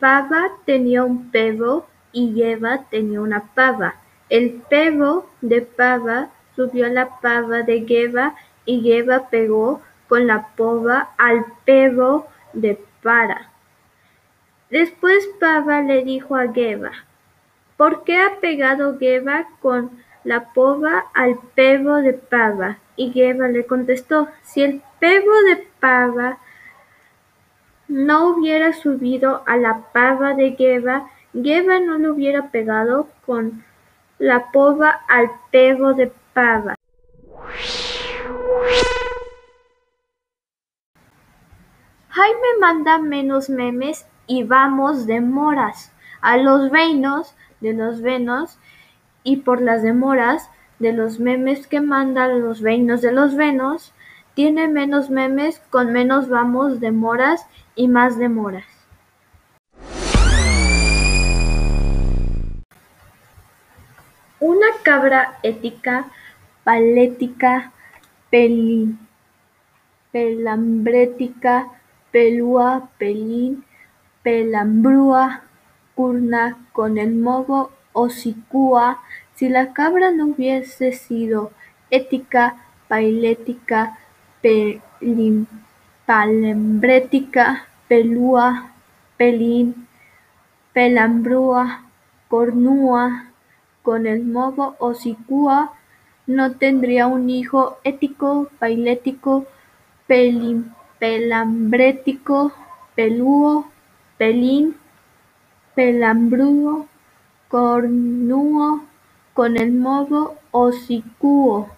Pava tenía un pavo y Eva tenía una pava. El pavo de Pava subió a la pava de Geva y Geva pegó con la pova al pavo de Para. Después Pava le dijo a Geva, ¿por qué ha pegado Geva con la pova al pavo de Pava? Y Geva le contestó, si el pavo de Pava no hubiera subido a la pava de Geva, Geva no le hubiera pegado con la pova al pavo de Pava. Jaime manda menos memes y vamos demoras a los veinos de los venos y por las demoras de los memes que mandan los veinos de los venos tiene menos memes con menos vamos demoras y más demoras. Una cabra ética, palética, pelín, pelambrética, pelúa, pelín, pelambrúa, curna, con el modo hocicúa. Si la cabra no hubiese sido ética, pailética, pelín, palembrética, pelúa, pelín, pelambrúa, cornúa, con el modo hocicúa, no tendría un hijo ético, pailético, pelambrético, pelúo, pelín, pelambrúo, cornúo, con el modo hocicúo.